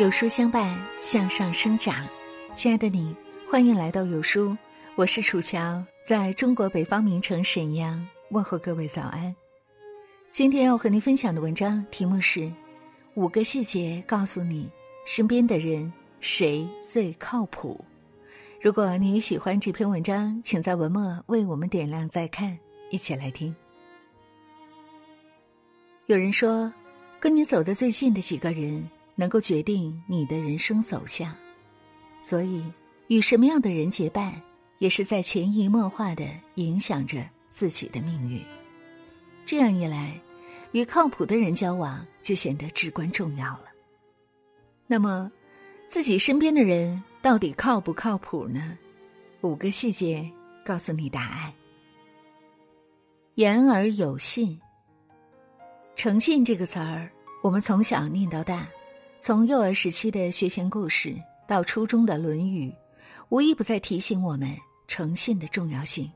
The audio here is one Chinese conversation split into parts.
有书相伴，向上生长。亲爱的你，欢迎来到有书，我是楚乔，在中国北方名城沈阳问候各位早安。今天要和您分享的文章题目是：五个细节告诉你身边的人谁最靠谱。如果你喜欢这篇文章，请在文末为我们点亮再看，一起来听。有人说，跟你走得最近的几个人。能够决定你的人生走向，所以与什么样的人结伴，也是在潜移默化的影响着自己的命运。这样一来，与靠谱的人交往就显得至关重要了。那么，自己身边的人到底靠不靠谱呢？五个细节告诉你答案。言而有信，诚信这个词儿，我们从小念到大。从幼儿时期的学前故事到初中的《论语》，无一不在提醒我们诚信的重要性。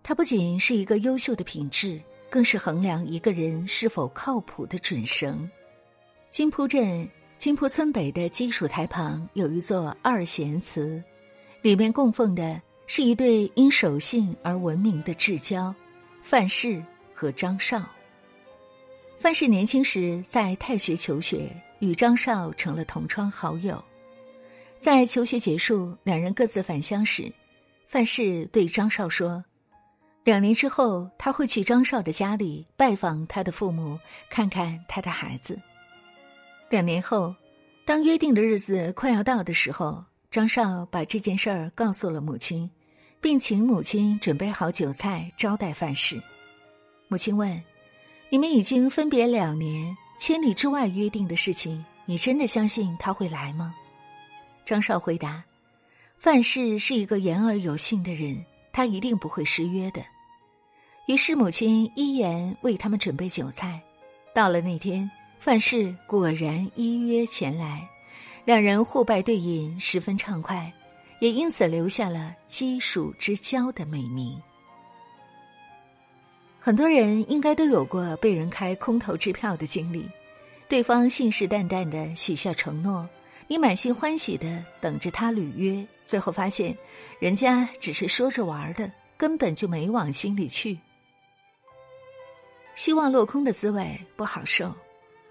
它不仅是一个优秀的品质，更是衡量一个人是否靠谱的准绳。金铺镇金铺村北的鸡黍台旁有一座二贤祠，里面供奉的是一对因守信而闻名的至交——范氏和张绍。范氏年轻时在太学求学。与张绍成了同窗好友，在求学结束，两人各自返乡时，范氏对张绍说：“两年之后，他会去张绍的家里拜访他的父母，看看他的孩子。”两年后，当约定的日子快要到的时候，张绍把这件事儿告诉了母亲，并请母亲准备好酒菜招待范氏。母亲问：“你们已经分别两年？”千里之外约定的事情，你真的相信他会来吗？张少回答：“范氏是一个言而有信的人，他一定不会失约的。”于是母亲依言为他们准备酒菜。到了那天，范氏果然依约前来，两人互拜对饮，十分畅快，也因此留下了“鸡黍之交”的美名。很多人应该都有过被人开空头支票的经历，对方信誓旦旦的许下承诺，你满心欢喜的等着他履约，最后发现，人家只是说着玩的，根本就没往心里去。希望落空的滋味不好受，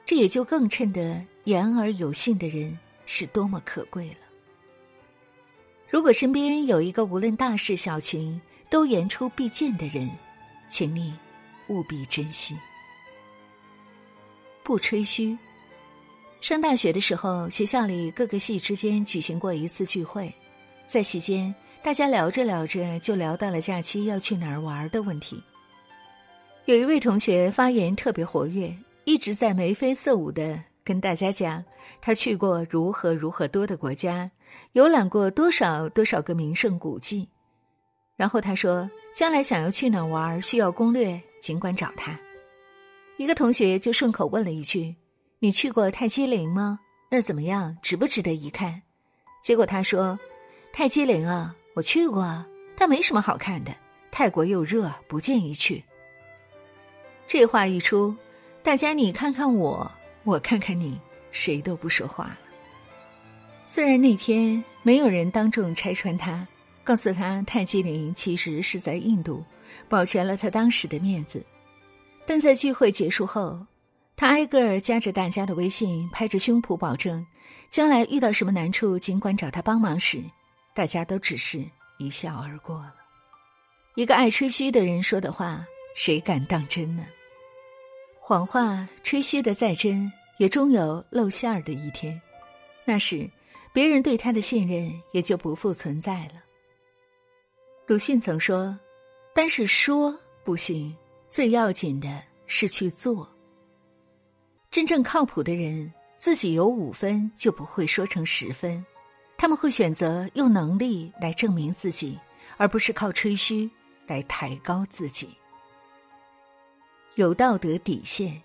这也就更衬得言而有信的人是多么可贵了。如果身边有一个无论大事小情都言出必践的人。请你务必珍惜，不吹嘘。上大学的时候，学校里各个系之间举行过一次聚会，在席间，大家聊着聊着就聊到了假期要去哪儿玩的问题。有一位同学发言特别活跃，一直在眉飞色舞的跟大家讲他去过如何如何多的国家，游览过多少多少个名胜古迹，然后他说。将来想要去哪玩，需要攻略，尽管找他。一个同学就顺口问了一句：“你去过泰姬陵吗？那儿怎么样？值不值得一看？”结果他说：“泰姬陵啊，我去过，但没什么好看的。泰国又热，不建议去。”这话一出，大家你看看我，我看看你，谁都不说话了。虽然那天没有人当众拆穿他。告诉他，泰姬陵其实是在印度，保全了他当时的面子。但在聚会结束后，他挨个儿加着大家的微信，拍着胸脯保证，将来遇到什么难处，尽管找他帮忙时，大家都只是一笑而过了。一个爱吹嘘的人说的话，谁敢当真呢？谎话吹嘘的再真，也终有露馅儿的一天，那时，别人对他的信任也就不复存在了。鲁迅曾说：“单是说不行，最要紧的是去做。真正靠谱的人，自己有五分就不会说成十分，他们会选择用能力来证明自己，而不是靠吹嘘来抬高自己。有道德底线。”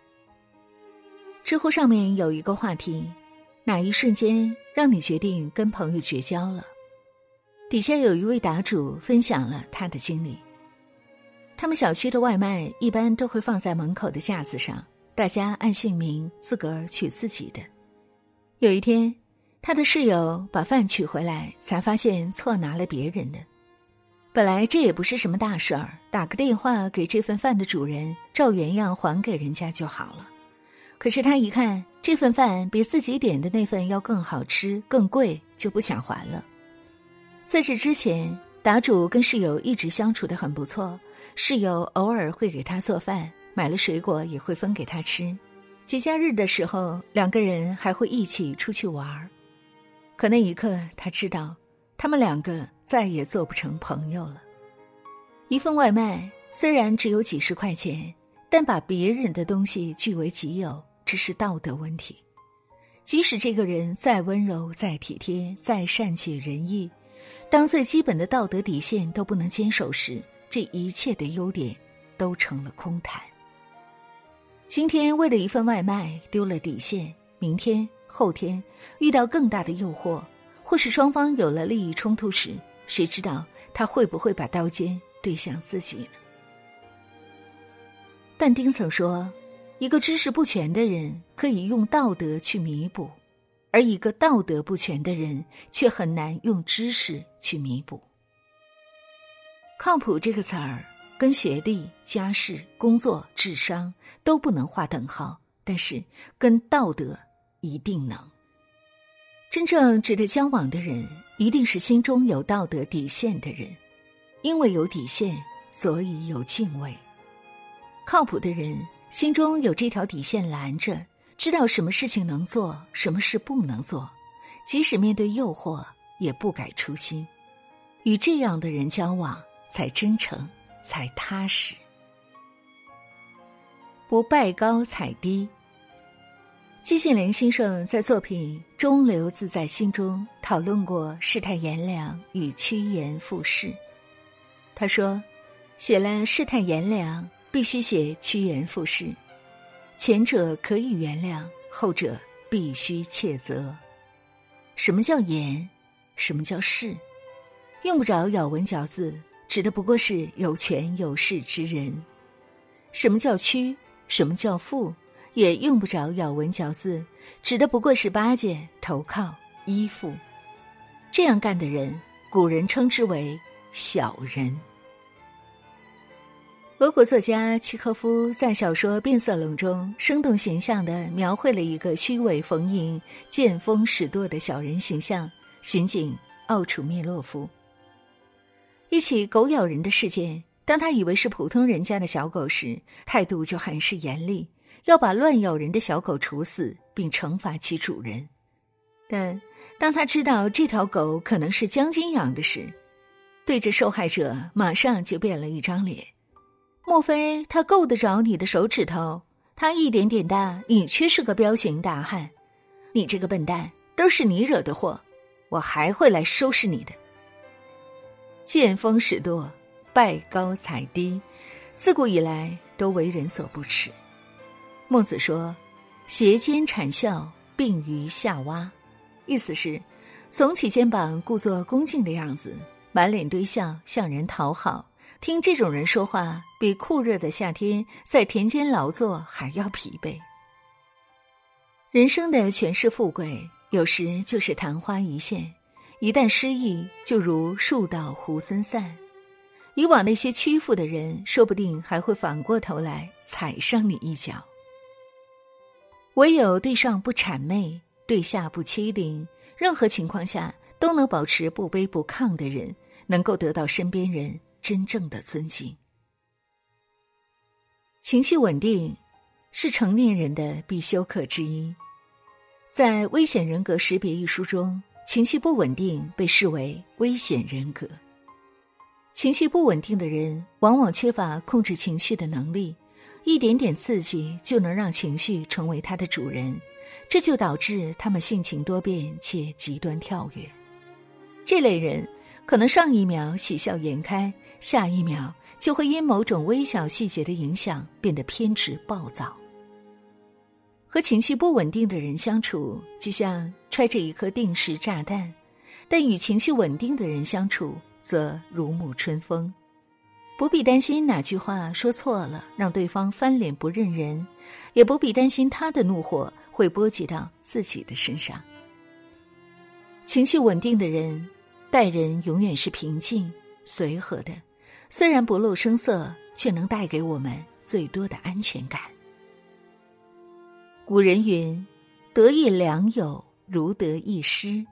知乎上面有一个话题：哪一瞬间让你决定跟朋友绝交了？底下有一位答主分享了他的经历。他们小区的外卖一般都会放在门口的架子上，大家按姓名自个儿取自己的。有一天，他的室友把饭取回来，才发现错拿了别人的。本来这也不是什么大事儿，打个电话给这份饭的主人，照原样还给人家就好了。可是他一看这份饭比自己点的那份要更好吃、更贵，就不想还了。在这之前，答主跟室友一直相处的很不错，室友偶尔会给他做饭，买了水果也会分给他吃。节假日的时候，两个人还会一起出去玩儿。可那一刻，他知道，他们两个再也做不成朋友了。一份外卖虽然只有几十块钱，但把别人的东西据为己有，这是道德问题。即使这个人再温柔、再体贴、再善解人意，当最基本的道德底线都不能坚守时，这一切的优点都成了空谈。今天为了一份外卖丢了底线，明天、后天遇到更大的诱惑，或是双方有了利益冲突时，谁知道他会不会把刀尖对向自己呢？但丁曾说：“一个知识不全的人可以用道德去弥补，而一个道德不全的人却很难用知识去弥补。”靠谱这个词儿。跟学历、家世、工作、智商都不能划等号，但是跟道德一定能。真正值得交往的人，一定是心中有道德底线的人，因为有底线，所以有敬畏。靠谱的人心中有这条底线拦着，知道什么事情能做，什么事不能做，即使面对诱惑也不改初心。与这样的人交往，才真诚。才踏实，不拜高踩低。季羡林先生在作品《中流自在心中》讨论过世态炎凉与趋炎附势。他说：“写了世态炎凉，必须写趋炎附势。前者可以原谅，后者必须切责。什么叫严？什么叫势？用不着咬文嚼字。”指的不过是有权有势之人。什么叫屈？什么叫富？也用不着咬文嚼字，指的不过是巴结、投靠、依附。这样干的人，古人称之为小人。俄国作家契诃夫在小说《变色龙》中，生动形象地描绘了一个虚伪逢迎、见风使舵的小人形象——巡警奥楚蔑洛夫。一起狗咬人的事件，当他以为是普通人家的小狗时，态度就很是严厉，要把乱咬人的小狗处死，并惩罚其主人。但当他知道这条狗可能是将军养的时，对着受害者马上就变了一张脸。莫非他够得着你的手指头？他一点点大，你却是个彪形大汉。你这个笨蛋，都是你惹的祸，我还会来收拾你的。见风使舵，拜高踩低，自古以来都为人所不齿。孟子说：“斜肩谄笑，并于下蛙。”意思是耸起肩膀，故作恭敬的样子，满脸堆笑，向人讨好。听这种人说话，比酷热的夏天在田间劳作还要疲惫。人生的权势富贵，有时就是昙花一现。一旦失意，就如树倒猢狲散。以往那些屈服的人，说不定还会反过头来踩上你一脚。唯有对上不谄媚，对下不欺凌，任何情况下都能保持不卑不亢的人，能够得到身边人真正的尊敬。情绪稳定，是成年人的必修课之一。在《危险人格识别》一书中。情绪不稳定被视为危险人格。情绪不稳定的人往往缺乏控制情绪的能力，一点点刺激就能让情绪成为他的主人，这就导致他们性情多变且极端跳跃。这类人可能上一秒喜笑颜开，下一秒就会因某种微小细节的影响变得偏执暴躁。和情绪不稳定的人相处，就像揣着一颗定时炸弹；但与情绪稳定的人相处，则如沐春风。不必担心哪句话说错了让对方翻脸不认人，也不必担心他的怒火会波及到自己的身上。情绪稳定的人，待人永远是平静随和的，虽然不露声色，却能带给我们最多的安全感。古人云：“得一良友，如得一师。”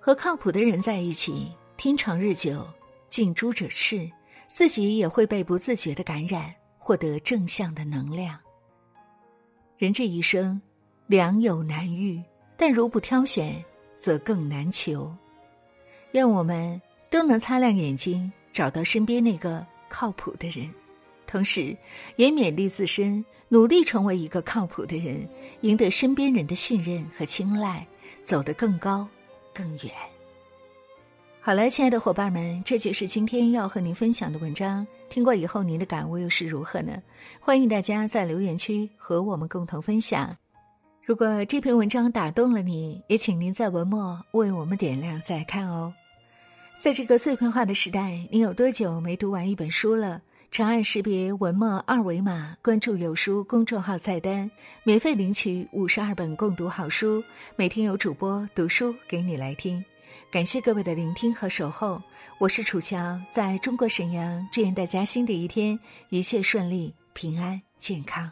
和靠谱的人在一起，天长日久。近朱者赤，自己也会被不自觉的感染，获得正向的能量。人这一生，良友难遇，但如不挑选，则更难求。愿我们都能擦亮眼睛，找到身边那个靠谱的人，同时也勉励自身，努力成为一个靠谱的人，赢得身边人的信任和青睐，走得更高、更远。好了，亲爱的伙伴们，这就是今天要和您分享的文章。听过以后，您的感悟又是如何呢？欢迎大家在留言区和我们共同分享。如果这篇文章打动了你，也请您在文末为我们点亮再看哦。在这个碎片化的时代，你有多久没读完一本书了？长按识别文末二维码，关注有书公众号菜单，免费领取五十二本共读好书，每天有主播读书给你来听。感谢各位的聆听和守候，我是楚乔，在中国沈阳，祝愿大家新的一天一切顺利、平安、健康。